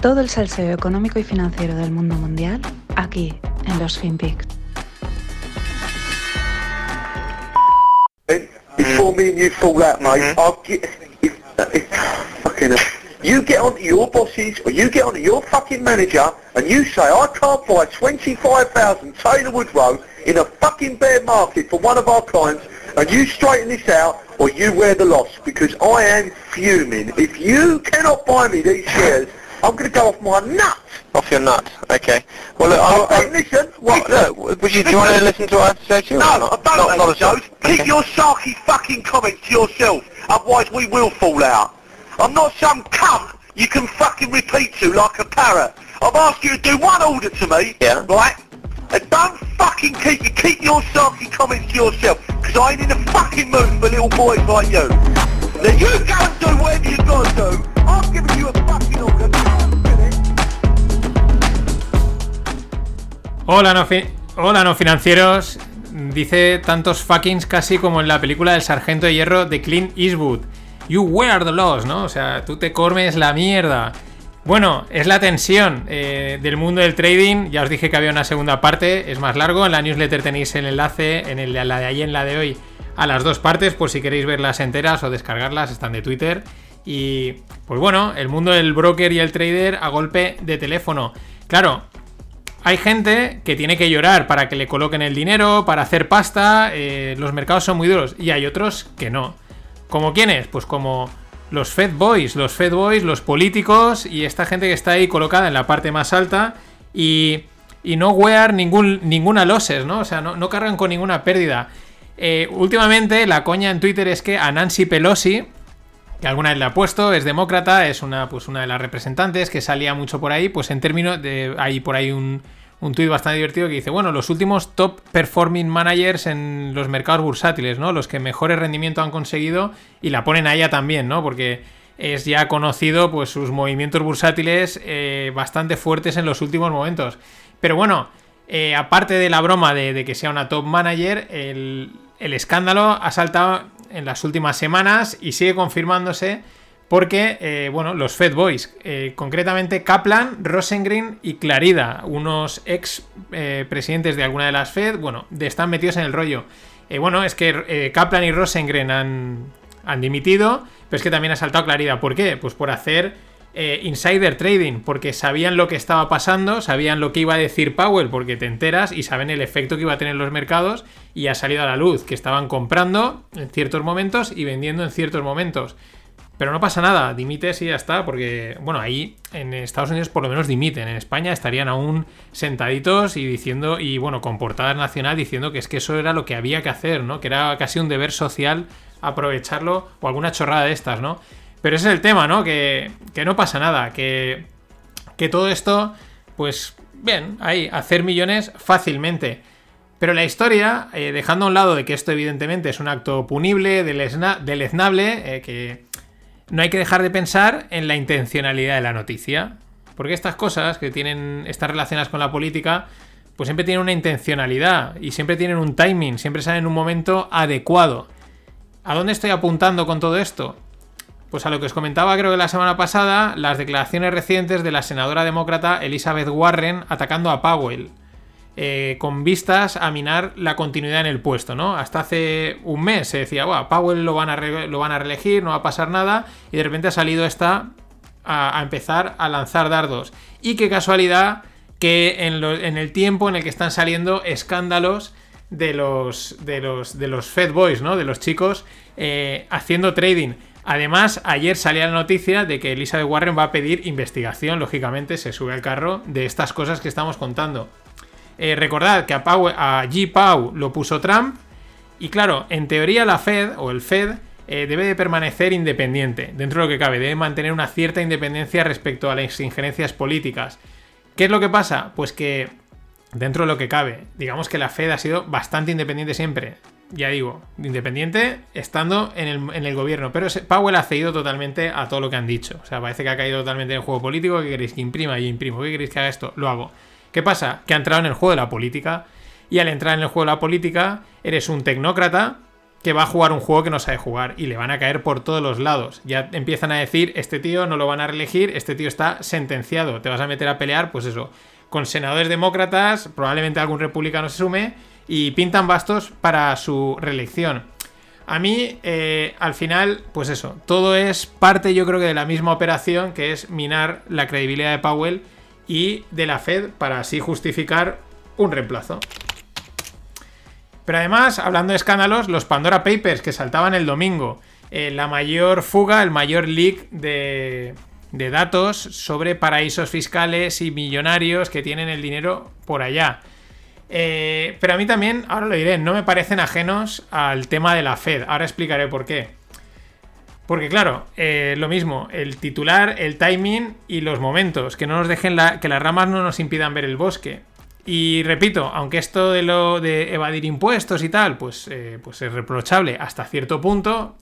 Todo el salseo económico y financiero del mundo mundial aquí en los FinPix. Before me and you fall out, mate, mm-hmm. I'll get... If, if, fucking hell. You get onto your bosses, or you get onto your fucking manager, and you say, I can't buy 25,000 Taylor Woodrow in a fucking bear market for one of our clients, and you straighten this out, or you wear the loss, because I am fuming. If you cannot buy me these shares, I'm going to go off my nuts. Off your nut. Okay. Well, look, I'll, Hey, I'll, listen, what, look, look, would you, do you want to listen to what I have to say to you? No, I don't Not- not those at all. shows. Keep your sarky fucking comments to yourself, otherwise we will fall out. I'm not some cunt you can fucking repeat to like a parrot. I've asked you to do one order to me, Yeah. right? And don't fucking keep you keep your sarky comments to yourself, because I ain't in the fucking mood for little boys like you. Now you go and do whatever you gotta do. I'm giving you a fucking Hola, no, Hola, no financieros. Dice tantos fuckings casi como en la película del Sargento de Hierro de Clint Eastwood. You wear the loss, ¿no? O sea, tú te comes la mierda. Bueno, es la tensión eh, del mundo del trading. Ya os dije que había una segunda parte, es más largo. En la newsletter tenéis el enlace, en el, la de ahí en la de hoy, a las dos partes, por si queréis verlas enteras o descargarlas, están de Twitter. Y pues bueno, el mundo del broker y el trader a golpe de teléfono. Claro, hay gente que tiene que llorar para que le coloquen el dinero, para hacer pasta. eh, los mercados son muy duros. Y hay otros que no. ¿Como quiénes? Pues como los Fed Boys, los Fed Boys, los políticos y esta gente que está ahí colocada en la parte más alta y, y no wear ningún, ninguna losses, ¿no? O sea, no, no cargan con ninguna pérdida. Eh, últimamente la coña en Twitter es que a Nancy Pelosi, que alguna vez le ha puesto, es demócrata, es una, pues una de las representantes que salía mucho por ahí, pues en términos de. Hay por ahí un, un tuit bastante divertido que dice: Bueno, los últimos top performing managers en los mercados bursátiles, ¿no? Los que mejores rendimiento han conseguido, y la ponen a ella también, ¿no? Porque es ya conocido, pues sus movimientos bursátiles eh, bastante fuertes en los últimos momentos. Pero bueno, eh, aparte de la broma de, que sea una top manager, el, el escándalo ha saltado en las últimas semanas y sigue confirmándose porque, eh, bueno, los Fed Boys, eh, concretamente Kaplan, Rosengren y Clarida, unos ex eh, presidentes de alguna de las Fed, bueno, están metidos en el rollo. Bueno, es que Kaplan y Rosengren han, han dimitido, pero es que también ha saltado Clarida. ¿Por qué? Pues por hacer eh, insider trading, porque sabían lo que estaba pasando, sabían lo que iba a decir Powell, porque te enteras y saben el efecto que iba a tener los mercados y ha salido a la luz que estaban comprando en ciertos momentos y vendiendo en ciertos momentos. Pero no pasa nada, dimites y ya está, porque, bueno, ahí en Estados Unidos por lo menos dimiten, en España estarían aún sentaditos y diciendo, y bueno, con portada nacional diciendo que es que eso era lo que había que hacer, ¿no? Que era casi un deber social aprovecharlo o alguna chorrada de estas, ¿no? Pero ese es el tema, ¿no? Que, que no pasa nada, que, que todo esto, pues, bien, ahí, hacer millones fácilmente. Pero la historia, eh, dejando a un lado de que esto evidentemente es un acto punible, deleznable, eh, que no hay que dejar de pensar en la intencionalidad de la noticia. Porque estas cosas que tienen, están relacionadas con la política, pues siempre tienen una intencionalidad y siempre tienen un timing, siempre salen en un momento adecuado. ¿A dónde estoy apuntando con todo esto? Pues a lo que os comentaba creo que la semana pasada, las declaraciones recientes de la senadora demócrata Elizabeth Warren atacando a Powell. eh, con vistas a minar la continuidad en el puesto, ¿no? Hasta hace un mes se decía, "Buah, Powell lo van, a lo van a reelegir, no va a pasar nada, y de repente ha salido esta a, empezar a lanzar dardos. Y qué casualidad que en el tiempo en el que están saliendo escándalos de los, de los, de los Fed Boys, ¿no? De los chicos eh, haciendo trading. Además, ayer salía la noticia de que Elizabeth Warren va a pedir investigación, lógicamente, se sube al carro de estas cosas que estamos contando. Eh, recordad que a, Powell- a G. Pau lo puso Trump. Y claro, en teoría la Fed o el Fed eh, debe de permanecer independiente, dentro de lo que cabe, debe mantener una cierta independencia respecto a las injerencias políticas. ¿Qué es lo que pasa? Pues que dentro de lo que cabe, digamos que la Fed ha sido bastante independiente siempre. Ya digo, independiente estando en el, en el gobierno. Pero Powell ha cedido totalmente a todo lo que han dicho. O sea, parece que ha caído totalmente en el juego político. ¿Qué queréis que imprima? Yo imprimo. ¿Qué queréis que haga esto? Lo hago. ¿Qué pasa? Que ha entrado en el juego de la política. Y al entrar en el juego de la política, eres un tecnócrata que va a jugar un juego que no sabe jugar y le van a caer por todos los lados. Ya empiezan a decir, este tío no lo van a reelegir, este tío está sentenciado, te vas a meter a pelear, pues eso, con senadores demócratas, probablemente algún republicano se sume y pintan bastos para su reelección. A mí, eh, al final, pues eso, todo es parte yo creo que de la misma operación que es minar la credibilidad de Powell y de la Fed para así justificar un reemplazo. Pero además, hablando de escándalos, los Pandora Papers que saltaban el domingo, eh, la mayor fuga, el mayor leak de, de datos sobre paraísos fiscales y millonarios que tienen el dinero por allá. Eh, pero a mí también, ahora lo diré, no me parecen ajenos al tema de la Fed. Ahora explicaré por qué. Porque claro, eh, lo mismo, el titular, el timing y los momentos, que no nos dejen que las ramas no nos impidan ver el bosque. Y repito, aunque esto de lo de evadir impuestos y tal, pues, eh, pues es reprochable hasta cierto punto,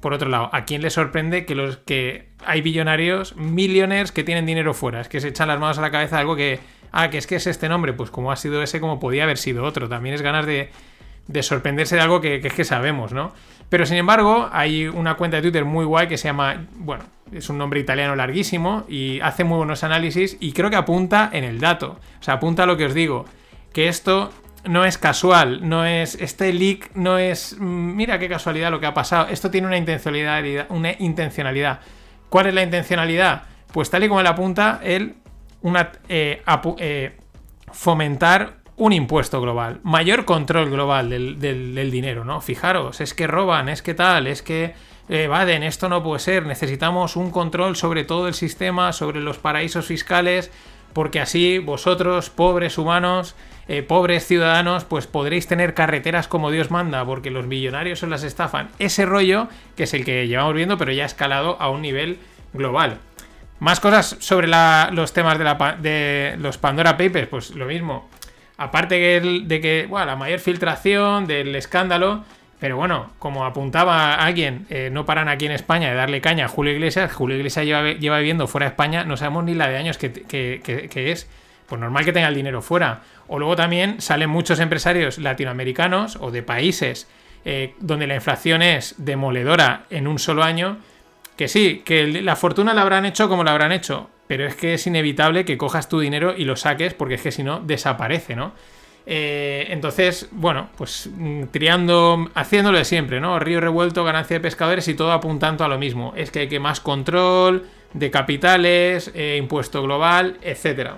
por otro lado, ¿a quién le sorprende que los que hay billonarios, millionaires que tienen dinero fuera? Es que se echan las manos a la cabeza algo que ah, que es que es este nombre, pues como ha sido ese, como podía haber sido otro. También es ganas de, sorprenderse de algo que, es que sabemos, ¿no? Pero sin embargo, hay una cuenta de Twitter muy guay que se llama, bueno, es un nombre italiano larguísimo y hace muy buenos análisis y creo que apunta en el dato. O sea, apunta a lo que os digo, que esto no es casual, no es este leak no es mm, mira qué casualidad lo que ha pasado. Esto tiene una intencionalidad, una intencionalidad. ¿Cuál es la intencionalidad? Pues tal y como le apunta, él eh, eh, fomentar un impuesto global, mayor control global del, dinero, ¿no? Fijaros, es que roban, es que tal, es que evaden, esto no puede ser, necesitamos un control sobre todo el sistema, sobre los paraísos fiscales, porque así vosotros, pobres humanos, eh, pobres ciudadanos, pues podréis tener carreteras como Dios manda, porque los millonarios os las estafan. Ese rollo, que es el que llevamos viendo, pero ya ha escalado a un nivel global. Más cosas sobre los temas de, la, de, los Pandora Papers, pues lo mismo. Aparte de que, bueno, la mayor filtración del escándalo, pero bueno, como apuntaba alguien, eh, no paran aquí en España de darle caña a Julio Iglesias. Julio Iglesias lleva, lleva viviendo fuera de España, no sabemos ni la de años que, es. Pues normal que tenga el dinero fuera. O luego también salen muchos empresarios latinoamericanos o de países eh, donde la inflación es demoledora en un solo año que sí, que la fortuna la habrán hecho como la habrán hecho, pero es que es inevitable que cojas tu dinero y lo saques porque es que si no desaparece, ¿no? Eh, entonces, bueno, pues mm, triando, haciéndolo de siempre, ¿no? Río revuelto, ganancia de pescadores y todo apuntando a lo mismo. Es que hay que más control de capitales, eh, impuesto global, etc.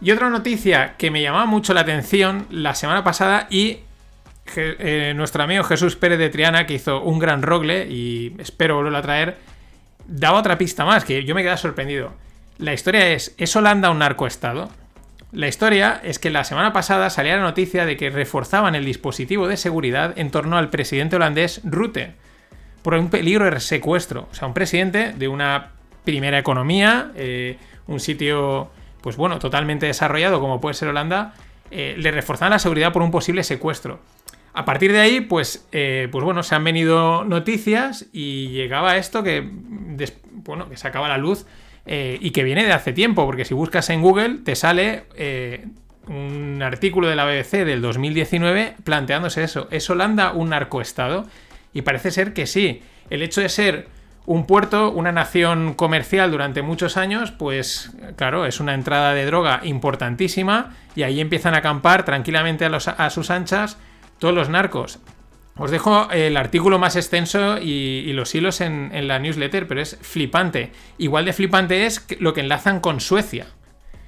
Y otra noticia que me llamaba mucho la atención la semana pasada y eh, nuestro amigo Jesús Pérez de Triana, que hizo un gran rogle y espero volverlo a traer, daba otra pista más, que yo me quedé sorprendido. La historia es, ¿es Holanda un narcoestado? La historia es que la semana pasada salía la noticia de que reforzaban el dispositivo de seguridad en torno al presidente holandés Rutte por un peligro de secuestro. O sea, un presidente de una primera economía, eh, un sitio, pues bueno, totalmente desarrollado como puede ser Holanda, eh, le reforzaban la seguridad por un posible secuestro. A partir de ahí, pues, eh, pues bueno, se han venido noticias y llegaba esto que, bueno, que sacaba la luz eh, y que viene de hace tiempo, porque si buscas en Google te sale eh, un artículo de la BBC del 2019 planteándose eso. ¿Es Holanda un narcoestado? Y parece ser que sí. El hecho de ser un puerto, una nación comercial durante muchos años, pues claro, es una entrada de droga importantísima y ahí empiezan a acampar tranquilamente a sus anchas todos los narcos. Os dejo el artículo más extenso y, los hilos en, la newsletter, pero es flipante. Igual de flipante es lo que enlazan con Suecia.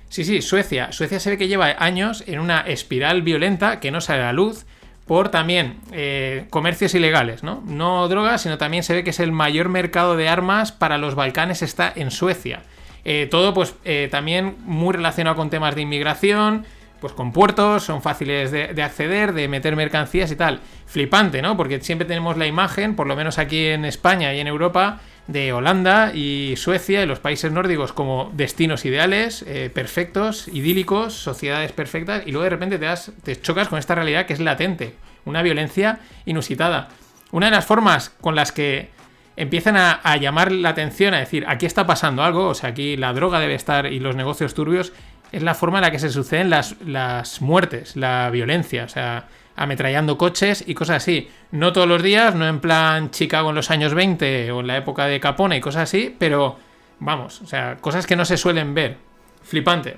Sí, sí, Suecia. Suecia se ve que lleva años en una espiral violenta que no sale a la luz por también eh, comercios ilegales, ¿no? No drogas, sino también se ve que es el mayor mercado de armas para los Balcanes está en Suecia. Eh, todo pues eh, también muy relacionado con temas de inmigración, pues con puertos, son fáciles de, acceder, de meter mercancías y tal. Flipante, ¿no? Porque siempre tenemos la imagen, por lo menos aquí en España y en Europa, de Holanda y Suecia y los países nórdicos como destinos ideales, eh, perfectos, idílicos, sociedades perfectas, y luego de repente te, das, te chocas con esta realidad que es latente, una violencia inusitada. Una de las formas con las que empiezan a, a, llamar la atención, a decir, aquí está pasando algo, o sea, aquí la droga debe estar y los negocios turbios, es la forma en la que se suceden las, las muertes, la violencia, o sea, ametrallando coches y cosas así. No todos los días, no en plan Chicago en los años 20 o en la época de Capone y cosas así, pero vamos, o sea, cosas que no se suelen ver. Flipante.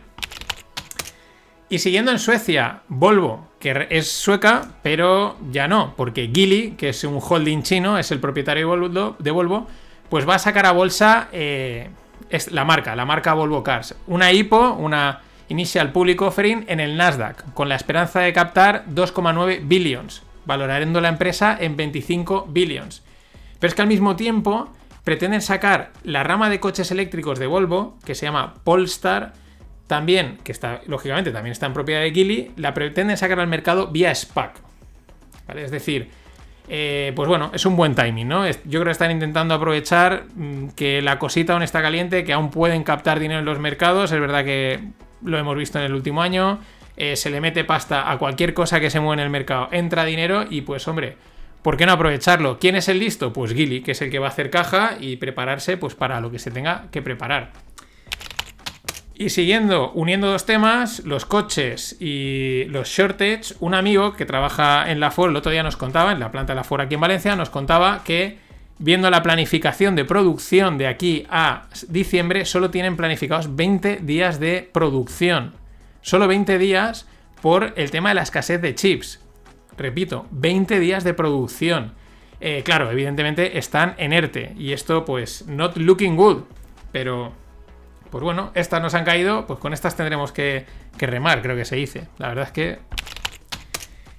Y siguiendo en Suecia, Volvo, que es sueca, pero ya no, porque Geely, que es un holding chino, es el propietario de Volvo, pues va a sacar a bolsa eh, es la marca, la marca Volvo Cars. Una IPO, una Initial Public Offering en el Nasdaq, con la esperanza de captar 2,9 billions, valorando la empresa en 25 billions. Pero es que al mismo tiempo pretenden sacar la rama de coches eléctricos de Volvo, que se llama Polestar, también, que está, lógicamente, también está en propiedad de Geely, la pretenden sacar al mercado vía SPAC. Es decir, eh, pues bueno, es un buen timing, ¿no? Yo creo que están intentando aprovechar mm, que la cosita aún está caliente, que aún pueden captar dinero en los mercados. Es verdad que lo hemos visto en el último año. Eh, se le mete pasta a cualquier cosa que se mueve en el mercado, entra dinero y pues hombre, ¿por qué no aprovecharlo? ¿Quién es el listo? Pues Gilly, que es el que va a hacer caja y prepararse pues para lo que se tenga que preparar. Y siguiendo, uniendo dos temas, los coches y los shortage, un amigo que trabaja en la Ford el otro día nos contaba, en la planta de la Ford aquí en Valencia, nos contaba que viendo la planificación de producción de aquí a diciembre, solo tienen planificados 20 días de producción. Solo 20 días por el tema de la escasez de chips. Repito, 20 días de producción. Eh, claro, evidentemente están en ERTE. Y esto, pues, not looking good. Pero, pues bueno, estas nos han caído. Pues con estas tendremos que, que remar, creo que se dice. La verdad es que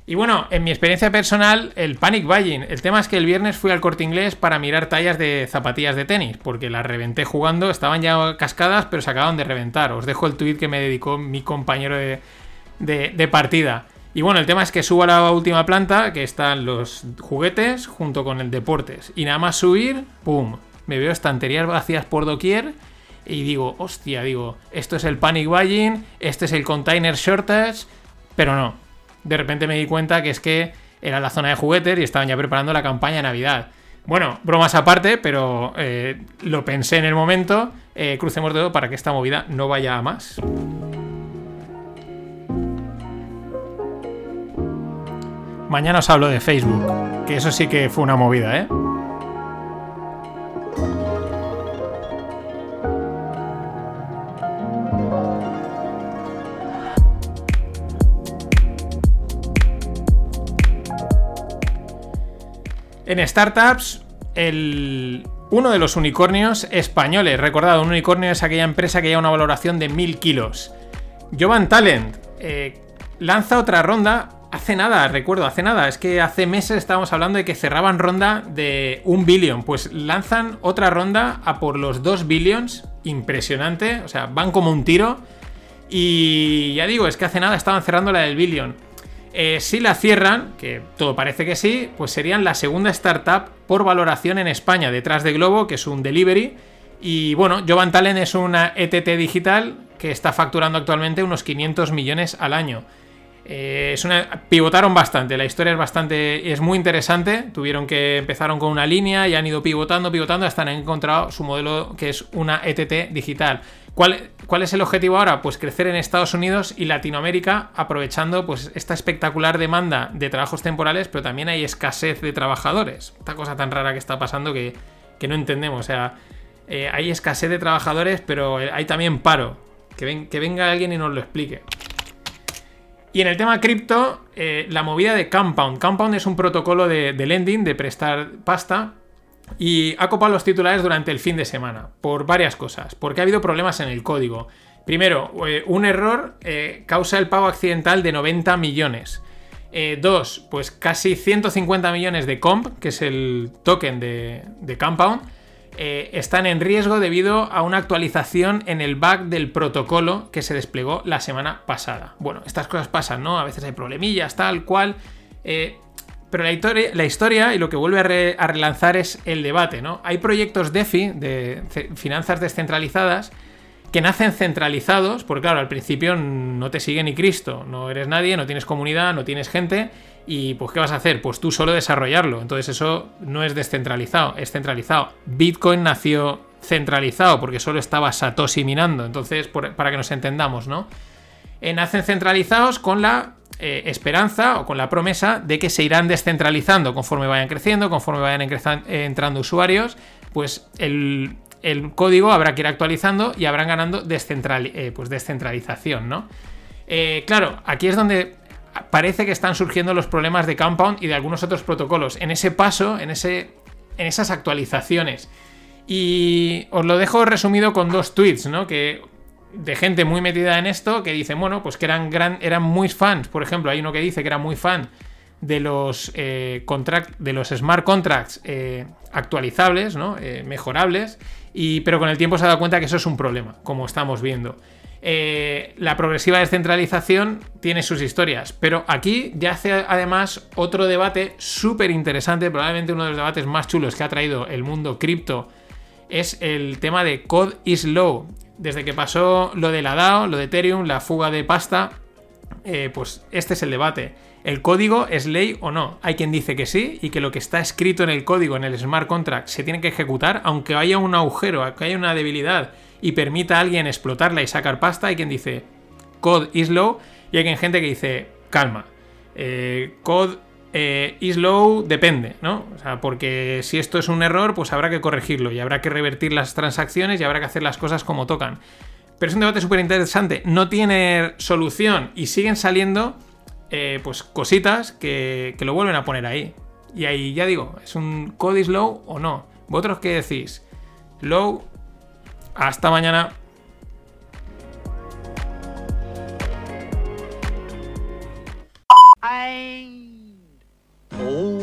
y bueno, en mi experiencia personal, el panic buying. El tema es que el viernes fui al corte inglés para mirar tallas de zapatillas de tenis, porque las reventé jugando, estaban ya cascadas, pero se acaban de reventar. Os dejo el tweet que me dedicó mi compañero de, partida. Y bueno, el tema es que subo a la última planta, que están los juguetes junto con el deportes. Y nada más subir, ¡pum! Me veo estanterías vacías por doquier. Y digo, hostia, digo, esto es el panic buying, este es el container shortage, pero no, de repente me di cuenta que es que era la zona de juguetes y estaban ya preparando la campaña de Navidad. Bueno, bromas aparte, pero eh, lo pensé en el momento. Eh, crucemos dedo para que esta movida no vaya a más. Mañana os hablo de Facebook, que eso sí que fue una movida, ¿eh? En startups, el, uno de los unicornios españoles, recordado, un unicornio es aquella empresa que lleva una valoración de 1000 kilos. Jovan Talent eh, lanza otra ronda. Hace nada, recuerdo, hace nada. Es que hace meses estábamos hablando de que cerraban ronda de un billón. Pues lanzan otra ronda a por los 2 billions. Impresionante. O sea, van como un tiro. Y ya digo, es que hace nada estaban cerrando la del billón. Eh, si la cierran, que todo parece que sí, pues serían la segunda startup por valoración en España, detrás de Globo, que es un delivery. Y bueno, Jovan Talent es una ETT digital que está facturando actualmente unos 500 millones al año. Eh, es una, pivotaron bastante, la historia es bastante, es muy interesante. Tuvieron que empezaron con una línea y han ido pivotando, pivotando hasta han encontrado su modelo que es una ETT digital. ¿Cuál, ¿Cuál, es el objetivo ahora? Pues crecer en Estados Unidos y Latinoamérica aprovechando pues, esta espectacular demanda de trabajos temporales, pero también hay escasez de trabajadores. Esta cosa tan rara que está pasando que, no entendemos. O sea, eh, hay escasez de trabajadores, pero hay también paro. Que, que venga alguien y nos lo explique. Y en el tema cripto, eh, la movida de Compound. Compound es un protocolo de lending, de prestar pasta, y ha copado los titulares durante el fin de semana, por varias cosas, porque ha habido problemas en el código. Primero, eh, un error eh, causa el pago accidental de 90 millones. Eh, dos, pues casi 150 millones de comp, que es el token de, Compound, están en riesgo debido a una actualización en el bug del protocolo que se desplegó la semana pasada. Bueno, estas cosas pasan, ¿no? A veces hay problemillas, tal cual. Pero la historia, y lo que vuelve a, relanzar es el debate, ¿no? Hay proyectos DeFi, de finanzas descentralizadas, que nacen centralizados, porque claro, al principio no te sigue ni Cristo, no eres nadie, no tienes comunidad, no tienes gente, y pues ¿qué vas a hacer? Pues tú solo desarrollarlo. Entonces eso no es descentralizado, es centralizado. Bitcoin nació centralizado, porque solo estaba Satoshi minando. Entonces, para que nos entendamos, ¿no? Eh, nacen centralizados con la eh, esperanza o con la promesa de que se irán descentralizando conforme vayan creciendo, conforme vayan entrando usuarios, pues el, código habrá que ir actualizando y habrán ganando eh, pues descentralización, ¿no? claro, aquí es donde parece que están surgiendo los problemas de Compound y de algunos otros protocolos. En ese paso, en, ese, en esas actualizaciones. Y os lo dejo resumido con dos tweets, ¿no? Que de gente muy metida en esto que dicen, bueno, pues que eran, gran, eran muy fans. Por ejemplo, hay uno que dice que era muy fan de los, eh, de los smart contracts eh, actualizables, ¿no? Eh, mejorables, y, pero con el tiempo se ha dado cuenta que eso es un problema, como estamos viendo. la progresiva descentralización tiene sus historias, pero aquí ya hace además otro debate súper interesante, probablemente uno de los debates más chulos que ha traído el mundo cripto es el tema de Code is Low. Desde que pasó lo de la DAO, lo de Ethereum, la fuga de pasta, eh, pues este es el debate. ¿El código es ley o no? Hay quien dice que sí y que lo que está escrito en el código, en el smart contract, se tiene que ejecutar, aunque haya un agujero, aunque haya una debilidad y permita a alguien explotarla y sacar pasta. Hay quien dice code is low y hay gente que dice calma. Eh, code eh, is low depende, ¿no? O sea, porque si esto es un error, pues habrá que corregirlo y habrá que revertir las transacciones y habrá que hacer las cosas como tocan. Pero es un debate súper interesante, no tiene solución y siguen saliendo eh, pues cositas que, que, lo vuelven a poner ahí. Y ahí ya digo, ¿es un code is low o no? ¿Vosotros qué decís? Low. Hasta mañana.